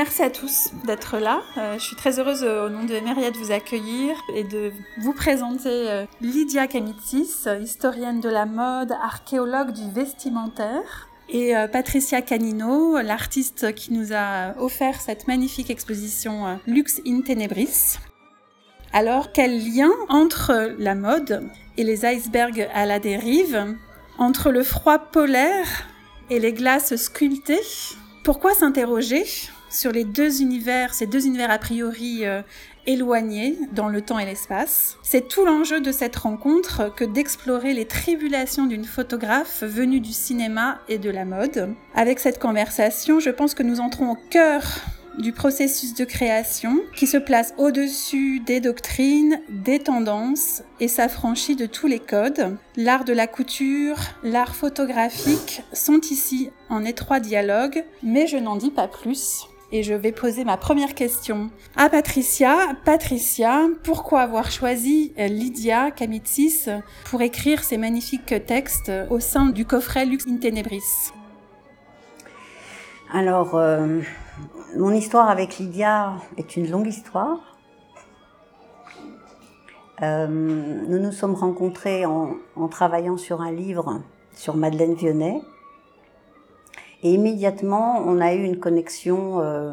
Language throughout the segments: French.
merci à tous d'être là. Euh, je suis très heureuse euh, au nom de Emeria de vous accueillir et de vous présenter euh, Lydia Kamitsis, historienne de la mode, archéologue du vestimentaire, et Patricia Canino, l'artiste qui nous a offert cette magnifique exposition Lux in Tenebris. Alors, quel lien entre la mode et les icebergs à la dérive, entre le froid polaire et les glaces sculptées? Pourquoi s'interroger? Sur les deux univers, ces deux univers a priori euh, éloignés dans le temps et l'espace. C'est tout l'enjeu de cette rencontre que d'explorer les tribulations d'une photographe venue du cinéma et de la mode. Avec cette conversation, je pense que nous entrons au cœur du processus de création qui se place au-dessus des doctrines, des tendances et s'affranchit de tous les codes. L'art de la couture, l'art photographique sont ici en étroit dialogue, mais je n'en dis pas plus et je vais poser ma première question à Patricia. Patricia, pourquoi avoir choisi euh, Lydia Kamitsis pour écrire ces magnifiques textes au sein du coffret Lux in Tenebris? Alors, euh, mon histoire avec Lydia est une longue histoire. Euh, nous nous sommes rencontrés en, en travaillant sur un livre sur Madeleine Vionnet et immédiatement, on a eu une connexion euh,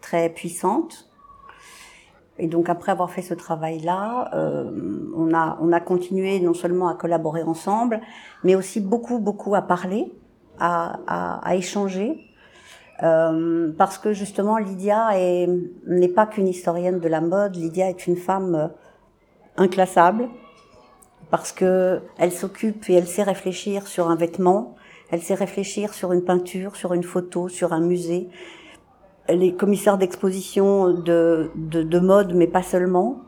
très puissante. Et donc après avoir fait ce travail-là, euh, on, a, on a continué non seulement à collaborer ensemble, mais aussi beaucoup, beaucoup à parler, à, à, à échanger. Euh, parce que justement, Lydia n'est pas qu'une historienne de la mode, Lydia est une femme euh, inclassable, parce que elle s'occupe et elle sait réfléchir sur un vêtement, elle sait réfléchir sur une peinture, sur une photo, sur un musée. Elle est commissaire d'exposition de, de, mode, mais pas seulement.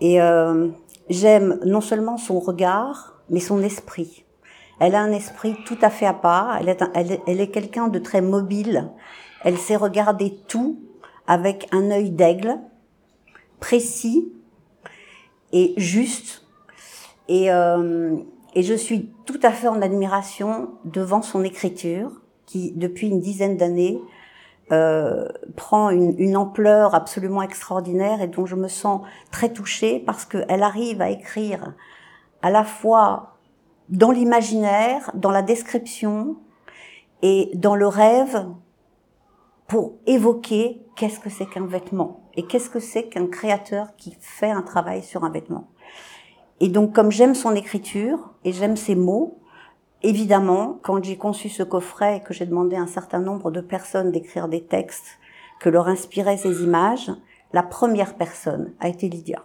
Et euh, j'aime non seulement son regard, mais son esprit. Elle a un esprit tout à fait à part. Elle est, elle est quelqu'un de très mobile. Elle sait regarder tout avec un œil d'aigle, précis et juste. Et, euh, et je suis tout à fait en admiration devant son écriture, qui depuis une dizaine d'années euh, prend une, une, ampleur absolument extraordinaire et dont je me sens très touchée parce qu'elle arrive à écrire à la fois dans l'imaginaire, dans la description et dans le rêve pour évoquer qu'est-ce que c'est qu'un vêtement et qu'est-ce que c'est qu'un créateur qui fait un travail sur un vêtement. Et donc, comme j'aime son écriture et j'aime ses mots, évidemment, quand j'ai conçu ce coffret et que j'ai demandé à un certain nombre de personnes d'écrire des textes que leur inspiraient ces images, la première personne a été Lydia.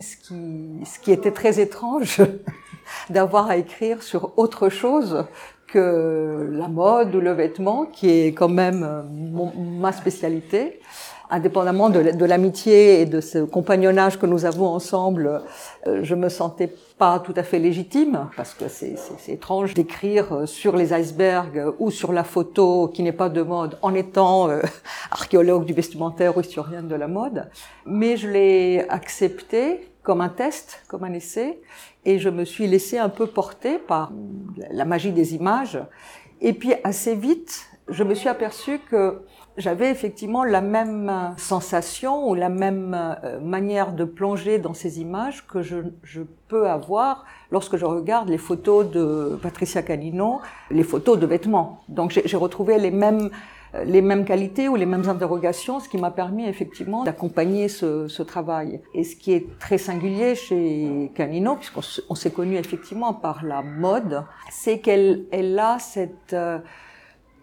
Ce qui, ce qui était très étrange d'avoir à écrire sur autre chose que la mode ou le vêtement, qui est quand même ma spécialité indépendamment de, l'amitié et de ce compagnonnage que nous avons ensemble, euh, je me sentais pas tout à fait légitime parce que c'est étrange d'écrire euh, sur les icebergs ou sur la photo qui n'est pas de mode en étant euh, archéologue du vestimentaire ou historienne de la mode. Mais je l'ai accepté comme un test, comme un essai, et je me suis laissé un peu porter par la magie des images. Et puis assez vite, je me suis aperçue que j'avais effectivement la même sensation ou la même euh, manière de plonger dans ces images que je, je peux avoir lorsque je regarde les photos de Patricia Canino, les photos de vêtements. Donc j'ai retrouvé les mêmes euh, les mêmes qualités ou les mêmes interrogations, ce qui m'a permis effectivement d'accompagner ce, ce, travail. Et ce qui est très singulier chez Canino, puisqu'on s'est connu effectivement par la mode, c'est qu'elle elle a cette euh,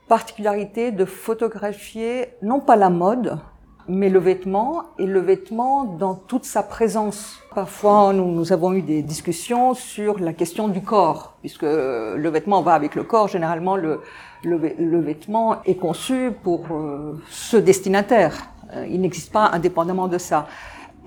particularité de photographier non pas la mode, mais le vêtement et le vêtement dans toute sa présence. Parfois, nous, avons eu des discussions sur la question du corps, puisque le vêtement va avec le corps. Généralement, le, le, vêtement est conçu pour euh, ce destinataire. Euh, il n'existe pas indépendamment de ça.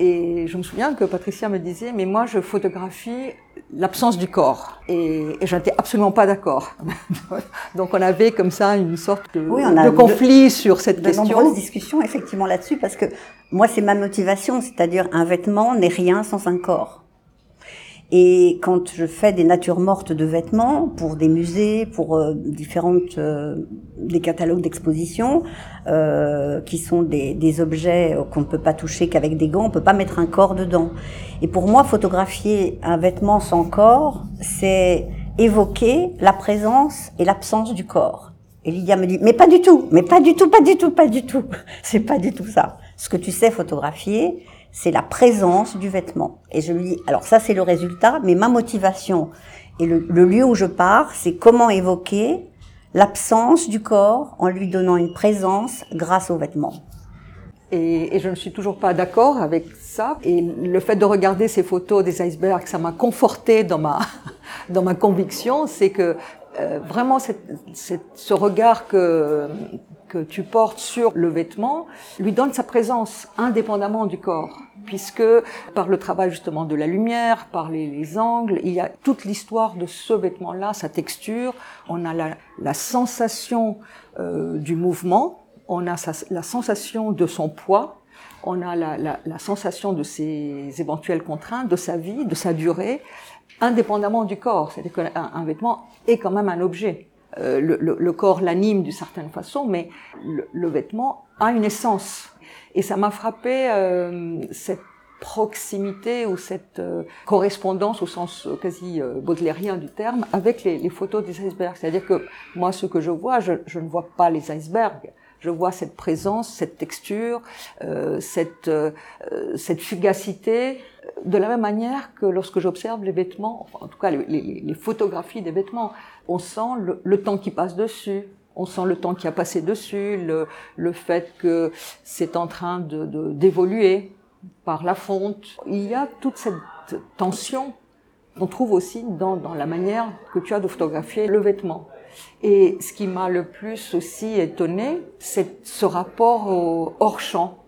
Et je me souviens que Patricia me disait, mais moi je photographie l'absence du corps. Et, et je n'étais absolument pas d'accord. Donc on avait comme ça une sorte de, de conflit sur cette question. De nombreuses discussions effectivement là-dessus, parce que moi c'est ma motivation, c'est-à-dire un vêtement n'est rien sans un corps. Et quand je fais des natures mortes de vêtements pour des musées, pour euh, différentes euh, des catalogues d'exposition, euh, qui sont des, des objets qu'on ne peut pas toucher qu'avec des gants, on peut pas mettre un corps dedans. Et pour moi, photographier un vêtement sans corps, c'est évoquer la présence et l'absence du corps. Et Lydia me dit, mais pas du tout, mais pas du tout, pas du tout, pas du tout. C'est pas du tout ça. Ce que tu sais photographier, c'est la présence du vêtement. Et je lui dis, alors ça c'est le résultat, mais ma motivation et le, lieu où je pars, c'est comment évoquer l'absence du corps en lui donnant une présence grâce au vêtement. Et, et, je ne suis toujours pas d'accord avec ça. Et le fait de regarder ces photos des icebergs, ça m'a conforté dans ma, dans ma conviction, c'est que euh, vraiment cette, ce regard que, que tu portes sur le vêtement lui donne sa présence indépendamment du corps, puisque par le travail justement de la lumière, par les, les angles, il y a toute l'histoire de ce vêtement-là, sa texture, on a la, la sensation euh, du mouvement, on a sa, la sensation de son poids, on a la, la, la, sensation de ses éventuelles contraintes, de sa vie, de sa durée, indépendamment du corps. C'est-à-dire qu'un un vêtement est quand même un objet. Euh, le, le, corps l'anime d'une certaine façon, mais le, le, vêtement a une essence. Et ça m'a frappé euh, cette proximité ou cette euh, correspondance au sens quasi baudelairien du terme avec les, les photos des icebergs. C'est-à-dire que moi, ce que je vois, je, je, ne vois pas les icebergs. Je vois cette présence, cette texture, euh, cette, euh, cette fugacité, de la même manière que lorsque j'observe les vêtements, en tout cas les, photographies des vêtements, on sent le, temps qui passe dessus, on sent le temps qui a passé dessus, le, le fait que c'est en train de d'évoluer par la fonte. Il y a toute cette tension qu'on trouve aussi dans, dans la manière que tu as de photographier le vêtement. Et ce qui m'a le plus aussi étonné, c'est ce rapport au hors-champ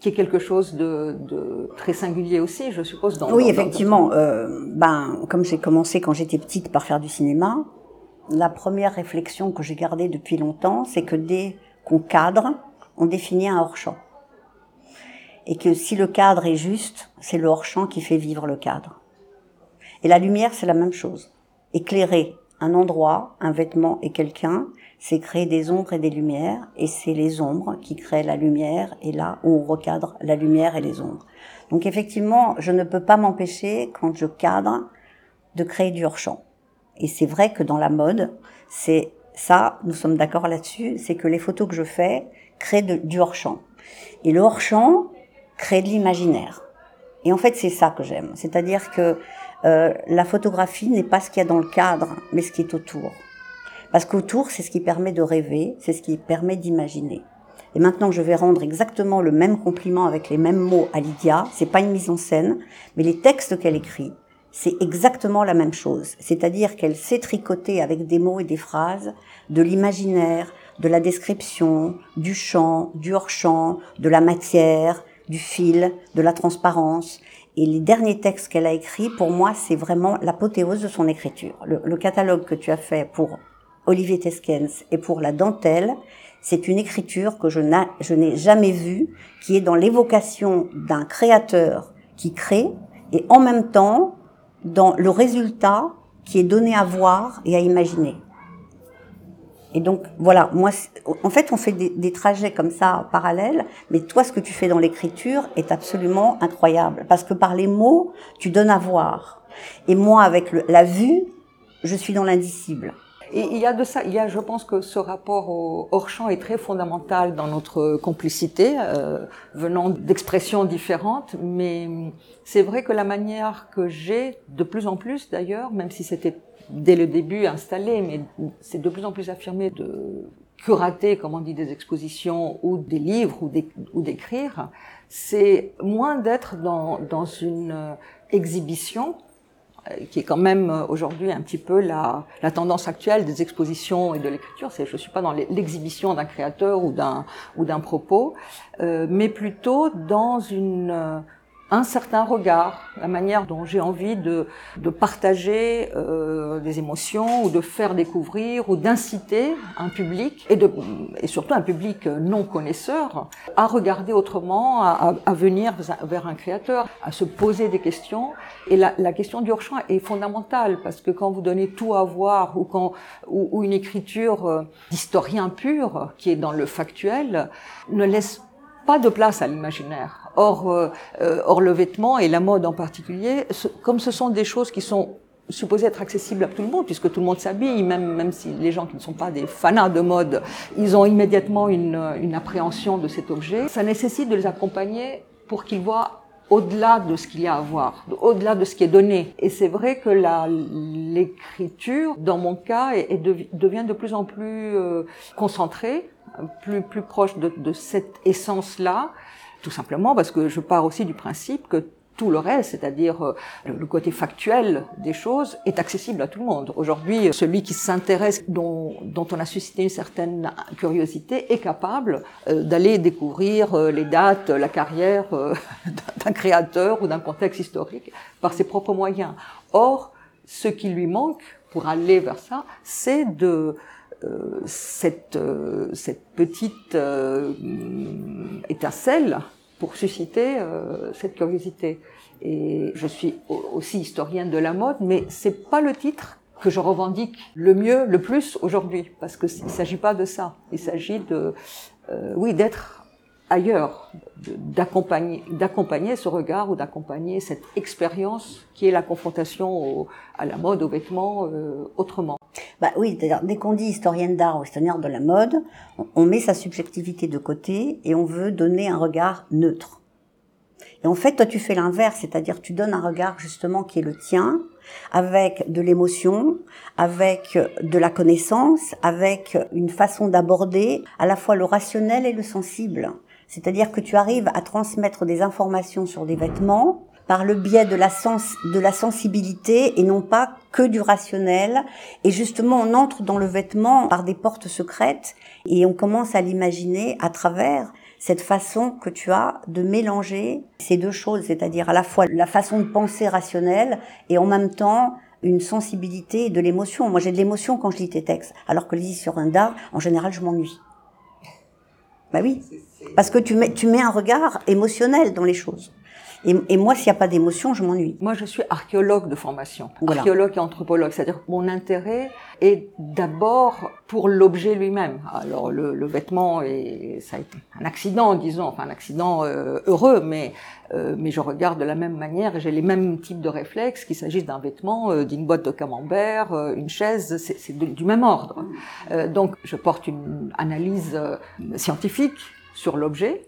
qui est quelque chose de, de, très singulier aussi, je suppose. Dans, oui, dans, effectivement. Dans... Euh, ben, comme j'ai commencé quand j'étais petite par faire du cinéma, la première réflexion que j'ai gardée depuis longtemps, c'est que dès qu'on cadre, on définit un hors-champ. Et que si le cadre est juste, c'est le hors-champ qui fait vivre le cadre. Et la lumière, c'est la même chose. Éclairer un endroit, un vêtement et quelqu'un, c'est créer des ombres et des lumières, et c'est les ombres qui créent la lumière, et là où on recadre la lumière et les ombres. Donc effectivement, je ne peux pas m'empêcher, quand je cadre, de créer du hors-champ. Et c'est vrai que dans la mode, c'est ça, nous sommes d'accord là-dessus, c'est que les photos que je fais créent du hors-champ. Et le hors-champ crée de l'imaginaire. Et en fait, c'est ça que j'aime. C'est-à-dire que euh, la photographie n'est pas ce qu'il y a dans le cadre, mais ce qui est autour. Parce qu'autour, c'est ce qui permet de rêver, c'est ce qui permet d'imaginer. Et maintenant, je vais rendre exactement le même compliment avec les mêmes mots à Lydia. C'est pas une mise en scène, mais les textes qu'elle écrit, c'est exactement la même chose. C'est-à-dire qu'elle sait tricoter avec des mots et des phrases de l'imaginaire, de la description, du chant, du hors-champ, de la matière, du fil, de la transparence. Et les derniers textes qu'elle a écrits, pour moi, c'est vraiment l'apothéose de son écriture. Le, catalogue que tu as fait pour Olivier Teskens et pour la dentelle, c'est une écriture que je n'ai jamais vue, qui est dans l'évocation d'un créateur qui crée et en même temps dans le résultat qui est donné à voir et à imaginer. Et donc voilà, moi, en fait, on fait des, trajets comme ça parallèles, mais toi, ce que tu fais dans l'écriture est absolument incroyable, parce que par les mots, tu donnes à voir. Et moi, avec la vue, je suis dans l'indicible. Et il y a de ça, il y a, je pense que ce rapport au hors-champ est très fondamental dans notre complicité, euh, venant d'expressions différentes, mais c'est vrai que la manière que j'ai, de plus en plus d'ailleurs, même si c'était dès le début installé, mais c'est de plus en plus affirmé de curater, comme on dit, des expositions ou des livres ou d'écrire, c'est moins d'être dans, dans une exhibition euh, qui est quand même euh, aujourd'hui un petit peu la, la, tendance actuelle des expositions et de l'écriture. C'est je suis pas dans l'exhibition d'un créateur ou d'un ou d'un propos, euh, mais plutôt dans une euh, un certain regard, la manière dont j'ai envie de, de partager euh, des émotions ou de faire découvrir ou d'inciter un public et, de, et surtout un public non connaisseur à regarder autrement, à, à venir vers un créateur, à se poser des questions. Et la, la question du hors-champ est fondamentale parce que quand vous donnez tout à voir ou quand ou, ou une écriture euh, d'historien pur qui est dans le factuel ne laisse pas de place à l'imaginaire. Or, euh, euh, or, le vêtement et la mode en particulier, comme ce sont des choses qui sont supposées être accessibles à tout le monde, puisque tout le monde s'habille, même, même si les gens qui ne sont pas des fanats de mode, ils ont immédiatement une, une appréhension de cet objet, ça nécessite de les accompagner pour qu'ils voient au-delà de ce qu'il y a à voir, au-delà de ce qui est donné. Et c'est vrai que l'écriture, dans mon cas, est, est, devient de plus en plus euh, concentrée, plus, plus proche de, de cette essence-là, tout simplement parce que je pars aussi du principe que tout le reste, c'est-à-dire euh, le côté factuel des choses, est accessible à tout le monde. Aujourd'hui, celui qui s'intéresse, dont, on a suscité une certaine curiosité, est capable euh, d'aller découvrir euh, les dates, la carrière d'un créateur ou d'un contexte historique par ses propres moyens. Or, ce qui lui manque pour aller vers ça, c'est de cette, euh, cette petite euh, étincelle pour susciter cette curiosité. Et je suis aussi historienne de la mode, mais c'est pas le titre que je revendique le mieux, le plus aujourd'hui, parce que il s'agit pas de ça. Il s'agit de, euh, oui, d'être ailleurs, d'accompagner, ce regard ou d'accompagner cette expérience qui est la confrontation au, à la mode, aux vêtements, euh, autrement. Bah oui, dès qu'on dit historienne d'art ou historienne de la mode, on met sa subjectivité de côté et on veut donner un regard neutre. Et en fait, toi, tu fais l'inverse, c'est-à-dire tu donnes un regard justement qui est le tien, avec de l'émotion, avec de la connaissance, avec une façon d'aborder à la fois le rationnel et le sensible. C'est-à-dire que tu arrives à transmettre des informations sur des vêtements par le biais de la, sens, de la sensibilité et non pas que du rationnel. Et justement, on entre dans le vêtement par des portes secrètes et on commence à l'imaginer à travers cette façon que tu as de mélanger ces deux choses, c'est-à-dire à la fois la façon de penser rationnelle et en même temps une sensibilité de l'émotion. Moi, j'ai de l'émotion quand je lis tes textes, alors que les sur un d'art, en général, je m'ennuie. Bah oui, parce que tu mets, tu mets un regard émotionnel dans les choses. Et, et moi, s'il n'y a pas d'émotion, je m'ennuie. Moi, je suis archéologue de formation, voilà. archéologue et anthropologue. C'est-à-dire que mon intérêt est d'abord pour l'objet lui-même. Alors, le, le, vêtement, est, ça a été un accident, disons, enfin un accident euh, heureux, mais euh, mais je regarde de la même manière et j'ai les mêmes types de réflexes, qu'il s'agisse d'un vêtement, euh, d'une boîte de camembert, euh, une chaise, c'est du même ordre. Euh, donc, je porte une analyse euh, scientifique sur l'objet,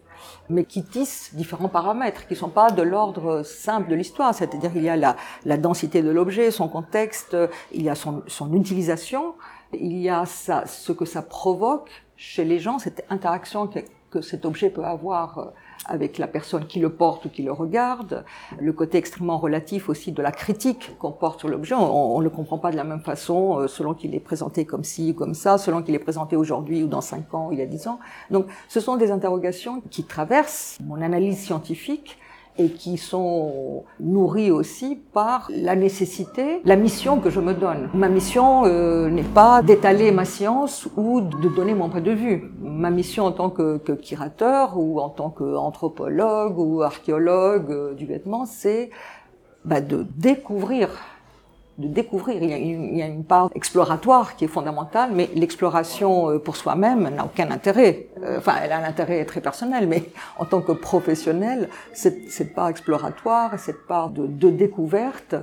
mais qui tissent différents paramètres qui ne sont pas de l'ordre simple de l'histoire. C'est-à-dire il y a la, la densité de l'objet, son contexte, il y a son, utilisation, il y a ce que ça provoque chez les gens, cette interaction que, que cet objet peut avoir avec la personne qui le porte ou qui le regarde, le côté extrêmement relatif aussi de la critique qu'on porte sur l'objet. On ne le comprend pas de la même façon euh, selon qu'il est présenté comme ci ou comme ça, selon qu'il est présenté aujourd'hui ou dans cinq ans ou il y a dix ans. Donc ce sont des interrogations qui traversent mon analyse scientifique et qui sont nourris aussi par la nécessité, la mission que je me donne. Ma mission euh, n'est pas d'étaler ma science ou de donner mon point de vue. Ma mission en tant que, que curateur ou en tant qu'anthropologue ou archéologue euh, du vêtement, c'est bah, de découvrir de découvrir. Il y, a une, part exploratoire qui est fondamentale, mais l'exploration euh, pour soi-même n'a aucun intérêt. Euh, enfin, elle a un intérêt très personnel, mais en tant que professionnel, cette, cette part exploratoire, cette part de, de découverte,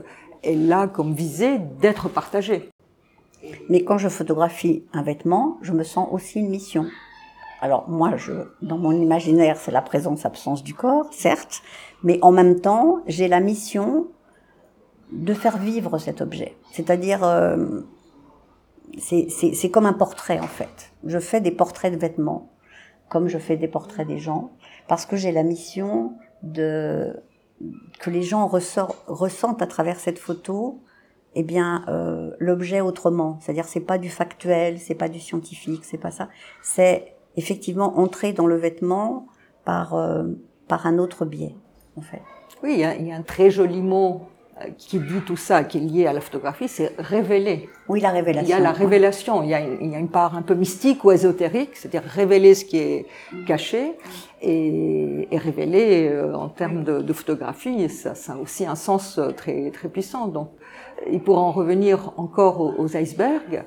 elle a comme visée d'être partagée. Mais quand je photographie un vêtement, je me sens aussi une mission. Alors moi, je, dans mon imaginaire, c'est la présence-absence du corps, certes, mais en même temps, j'ai la mission de faire vivre cet objet. C'est-à-dire, euh, c'est comme un portrait en fait. Je fais des portraits de vêtements, comme je fais des portraits des gens, parce que j'ai la mission de que les gens ressentent à travers cette photo, eh bien, euh, l'objet autrement. C'est-à-dire, c'est pas du factuel, c'est pas du scientifique, c'est pas ça. C'est effectivement entrer dans le vêtement par euh, par un autre biais, en fait. Oui, il y, a, un très joli mot qui dit tout ça, qui est lié à la photographie, c'est révéler. Oui, la révélation. Il y a la révélation, il y a, il y a une part un peu mystique ou ésotérique, c'est-à-dire révéler ce qui est caché et, et révéler euh, en termes de, de photographie, ça, ça, a aussi un sens très, très puissant. Donc, et pour en revenir encore aux, aux icebergs,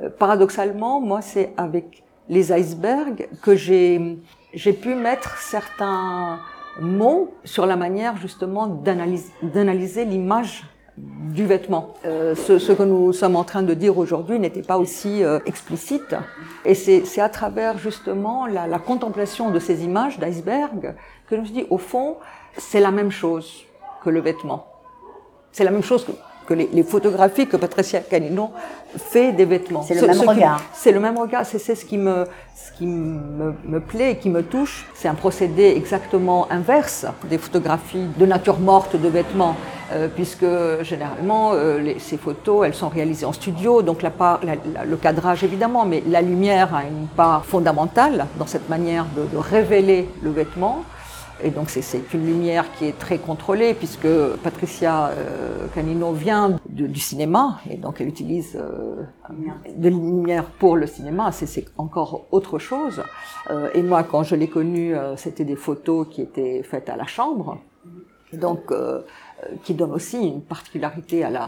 euh, paradoxalement, moi, c'est avec les icebergs que j'ai j'ai pu mettre certains mots sur la manière justement d'analyser l'image du vêtement. Euh, ce, que nous sommes en train de dire aujourd'hui n'était pas aussi euh, explicite. Et c'est à travers justement la, la, contemplation de ces images d'iceberg que je me suis dit, au fond, c'est la même chose que le vêtement. C'est la même chose que que les, les, photographies que Patricia Canino fait des vêtements. C'est le, même regard. C'est le même regard. C'est ce qui me, ce qui me, me plaît et qui me touche. C'est un procédé exactement inverse des photographies de nature morte de vêtements, euh, puisque généralement euh, les, ces photos, elles sont réalisées en studio, donc la part, la, la, le cadrage évidemment, mais la lumière a une part fondamentale dans cette manière de, de révéler le vêtement. Et donc c'est une lumière qui est très contrôlée puisque Patricia euh, Canino vient du cinéma et donc elle utilise euh, de la lumière pour le cinéma. C'est encore autre chose. Euh, et moi, quand je l'ai connue, euh, c'était des photos qui étaient faites à la chambre. Donc euh, qui donne aussi une particularité à la,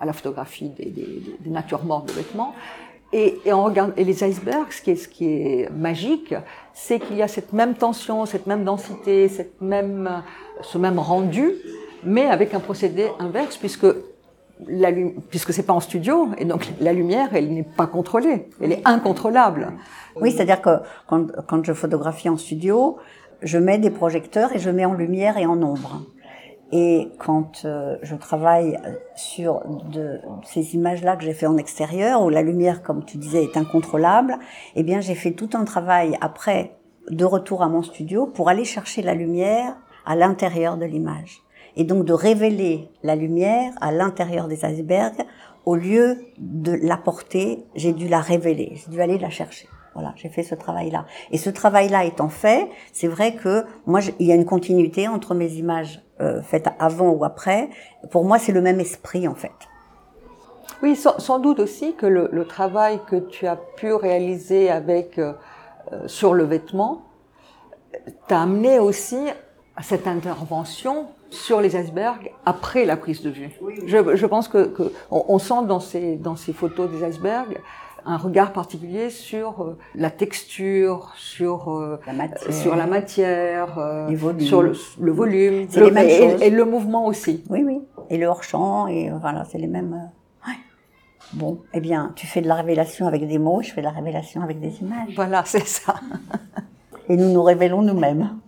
à la photographie des, des, des natures mortes de vêtements. Et, et, on regarde, et les icebergs, ce qui est, ce qui est magique, c'est qu'il y a cette même tension, cette même densité, cette même, ce même rendu, mais avec un procédé inverse, puisque la, puisque c'est pas en studio, et donc la lumière, elle n'est pas contrôlée, elle est incontrôlable. Oui, c'est-à-dire que quand, quand je photographie en studio, je mets des projecteurs et je mets en lumière et en ombre. Et quand euh, je travaille sur de, ces images-là que j'ai fait en extérieur, où la lumière, comme tu disais, est incontrôlable, eh bien, j'ai fait tout un travail après, de retour à mon studio, pour aller chercher la lumière à l'intérieur de l'image. Et donc de révéler la lumière à l'intérieur des icebergs, au lieu de l'apporter, j'ai dû la révéler, j'ai dû aller la chercher. Voilà, j'ai fait ce travail-là. Et ce travail-là étant fait, c'est vrai que moi, il y a une continuité entre mes images euh, faites avant ou après. Pour moi, c'est le même esprit, en fait. Oui, sans, doute aussi que le, travail que tu as pu réaliser avec euh, sur le vêtement t'a amené aussi à cette intervention sur les icebergs après la prise de vue. Oui, oui. Je, je, pense que, que on, on, sent dans ces dans ces photos des icebergs un regard particulier sur euh, la texture, sur euh, la matière, sur la matière, euh, volumes. sur le, le volume, le, les et, et, le mouvement aussi. Oui, oui. Et le hors champ et voilà, c'est les mêmes. Ouais. Bon, eh bien, tu fais de la révélation avec des mots, je fais de la révélation avec des images. Voilà, c'est ça. et nous nous révélons nous-mêmes.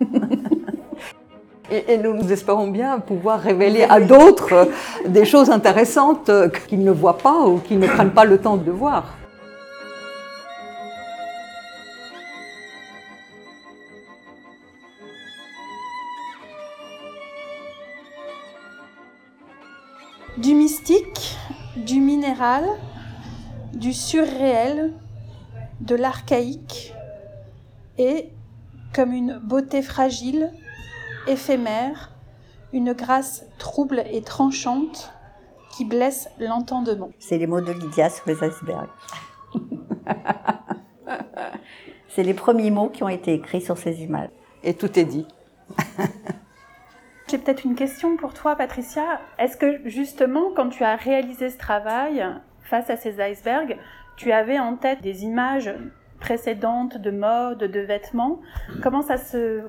Et, et, nous, nous espérons bien pouvoir révéler à d'autres des choses intéressantes qu'ils ne voient pas ou qu'ils ne prennent pas le temps de voir. Du mystique, du minéral, du surréel, de l'archaïque et, comme une beauté fragile, éphémère, une grâce trouble et tranchante qui blesse l'entendement. C'est les mots de Lydia sur les icebergs. C'est les premiers mots qui ont été écrits sur ces images. Et tout est dit. J'ai peut-être une question pour toi, Patricia. Est-ce que justement, quand tu as réalisé ce travail face à ces icebergs, tu avais en tête des images précédentes de mode, de vêtements? Comment ça se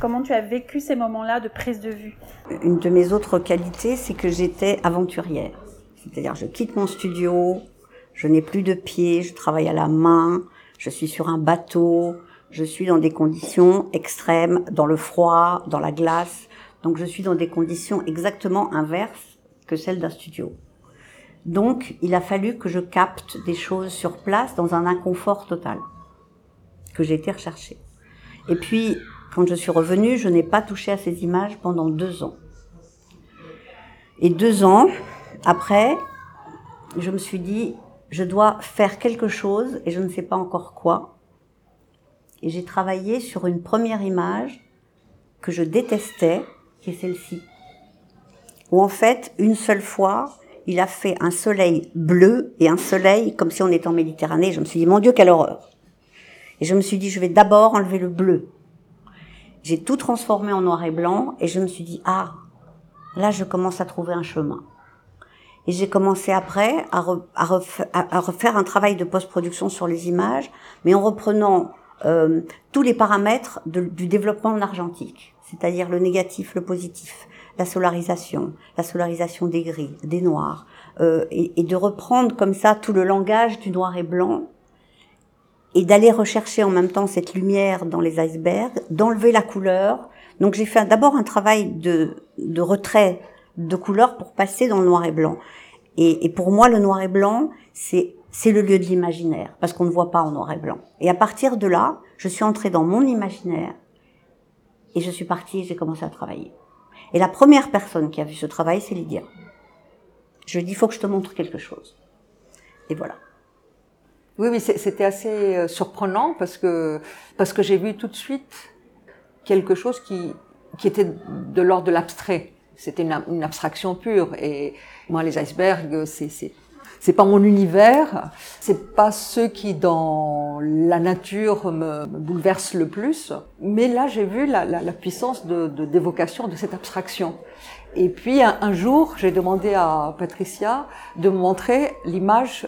Comment tu as vécu ces moments-là de prise de vue? Une de mes autres qualités, c'est que j'étais aventurière. C'est-à-dire, je quitte mon studio, je n'ai plus de pieds, je travaille à la main, je suis sur un bateau, je suis dans des conditions extrêmes, dans le froid, dans la glace. Donc, je suis dans des conditions exactement inverses que celles d'un studio. Donc, il a fallu que je capte des choses sur place dans un inconfort total que j'ai été rechercher. Et puis, quand je suis revenue, je n'ai pas touché à ces images pendant deux ans. Et deux ans après, je me suis dit, je dois faire quelque chose et je ne sais pas encore quoi. Et j'ai travaillé sur une première image que je détestais qui est celle-ci. Où en fait, une seule fois, il a fait un soleil bleu et un soleil comme si on était en Méditerranée. Je me suis dit, mon Dieu, quelle horreur. Et je me suis dit, je vais d'abord enlever le bleu. J'ai tout transformé en noir et blanc et je me suis dit, ah, là, je commence à trouver un chemin. Et j'ai commencé après à, refaire un travail de post-production sur les images, mais en reprenant euh, tous les paramètres du développement en argentique, c'est-à-dire le négatif, le positif, la solarisation, la solarisation des gris, des noirs, euh, et, de reprendre comme ça tout le langage du noir et blanc, et d'aller rechercher en même temps cette lumière dans les icebergs, d'enlever la couleur. Donc j'ai fait d'abord un travail de, de retrait de couleur pour passer dans le noir et blanc. Et, et pour moi, le noir et blanc, c'est c'est le lieu de l'imaginaire, parce qu'on ne voit pas en noir et blanc. Et à partir de là, je suis entrée dans mon imaginaire, et je suis partie j'ai commencé à travailler. Et la première personne qui a vu ce travail, c'est Lydia. Je lui ai dit, il faut que je te montre quelque chose. Et voilà. Oui, oui, c'était assez euh, surprenant parce que, parce que j'ai vu tout de suite quelque chose qui, qui était de l'ordre de l'abstrait. C'était une, abstraction pure. Et moi, les icebergs, c'est c'est pas mon univers, c'est pas ceux qui dans la nature me, bouleversent le plus, mais là j'ai vu la, la, puissance de, d'évocation de, cette abstraction. Et puis un jour, j'ai demandé à Patricia de me montrer l'image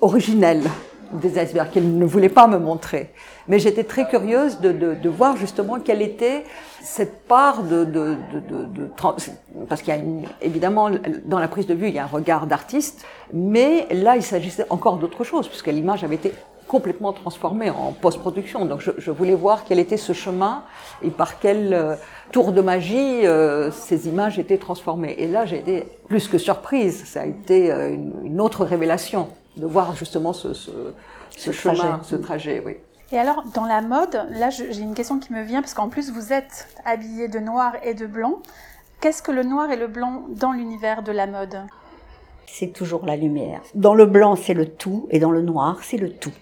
originelle des icebergs qu'elle ne voulait pas me montrer. Mais j'étais très curieuse de, de, de, voir justement quelle était cette part de... de, parce qu'il y a évidemment, dans la prise de vue, il y a un regard d'artiste, mais là, il s'agissait encore d'autre chose, puisque l'image avait été complètement transformée en post-production. Donc je, je, voulais voir quel était ce chemin et par quel euh, tour de magie euh, ces images étaient transformées. Et là, j'ai été plus que surprise. Ça a été euh, une, une autre révélation de voir justement ce, ce, ce, chemin, ce trajet, oui. Et alors, dans la mode, là, j'ai une question qui me vient, parce qu'en plus, vous êtes habillé de noir et de blanc. Qu'est-ce que le noir et le blanc dans l'univers de la mode? C'est toujours la lumière. Dans le blanc, c'est le tout, et dans le noir, c'est le tout.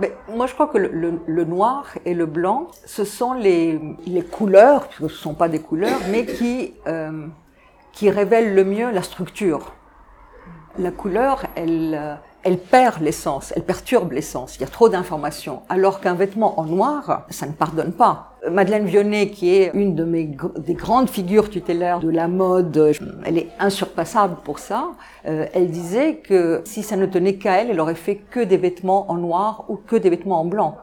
Mais moi, je crois que le, le, le, noir et le blanc, ce sont les, les couleurs, puisque ce ne sont pas des couleurs, mais qui, euh, qui révèlent le mieux la structure la couleur, elle, euh, elle perd l'essence, elle perturbe l'essence. Il y a trop d'informations. Alors qu'un vêtement en noir, ça ne pardonne pas. Madeleine Vionnet, qui est une de mes des grandes figures tutélaires de la mode, elle est insurpassable pour ça. Euh, elle disait que si ça ne tenait qu'à elle, elle aurait fait que des vêtements en noir ou que des vêtements en blanc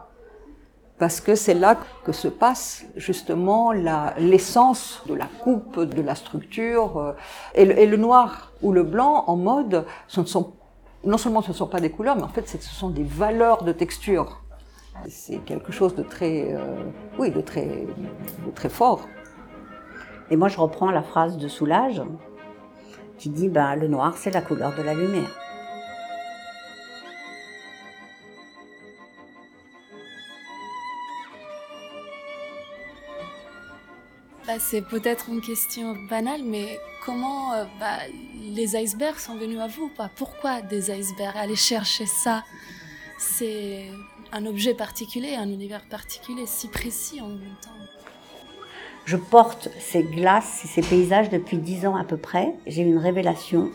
parce que c'est là que se passe justement l'essence de la coupe, de la structure. Euh, et le, noir ou le blanc en mode, non seulement ce ne sont pas des couleurs, mais en fait ce sont des valeurs de texture. C'est quelque chose de très, euh, oui, de très, très fort. Et moi je reprends la phrase de Soulage qui dit ben, le noir c'est la couleur de la lumière. Bah, c'est peut-être une question banale, mais comment euh, bah, les icebergs sont venus à vous pas? Pourquoi des icebergs? Aller chercher ça, c'est un objet particulier, un univers particulier, si précis en même temps. Je porte ces glaces, ces paysages depuis dix ans à peu près. J'ai une révélation.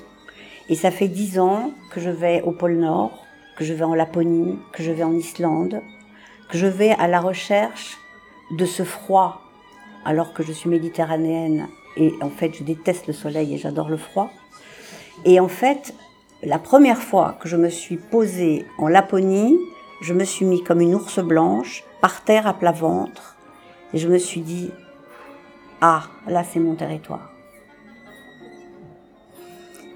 Et ça fait dix ans que je vais au pôle Nord, que je vais en Laponie, que je vais en Islande, que je vais à la recherche de ce froid alors que je suis méditerranéenne et en fait je déteste le soleil et j'adore le froid. Et en fait, la première fois que je me suis posée en Laponie, je me suis mis comme une ours blanche par terre à plat ventre et je me suis dit ah là c'est mon territoire.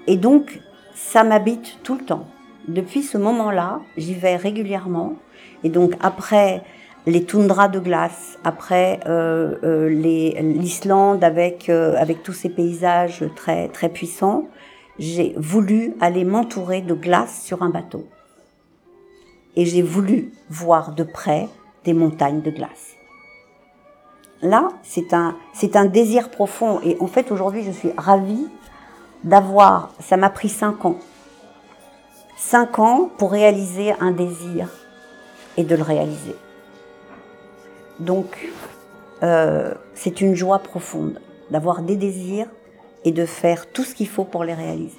Et donc ça m'habite tout le temps. Depuis ce moment-là, j'y vais régulièrement et donc après les toundras de glace, après euh, euh, l'Islande avec euh, avec tous ces paysages très très puissants, j'ai voulu aller m'entourer de glace sur un bateau. Et j'ai voulu voir de près des montagnes de glace. Là, c'est un c'est un désir profond et en fait aujourd'hui je suis ravie d'avoir. Ça m'a pris cinq ans. Cinq ans pour réaliser un désir et de le réaliser. Donc, euh, c'est une joie profonde d'avoir des désirs et de faire tout ce qu'il faut pour les réaliser.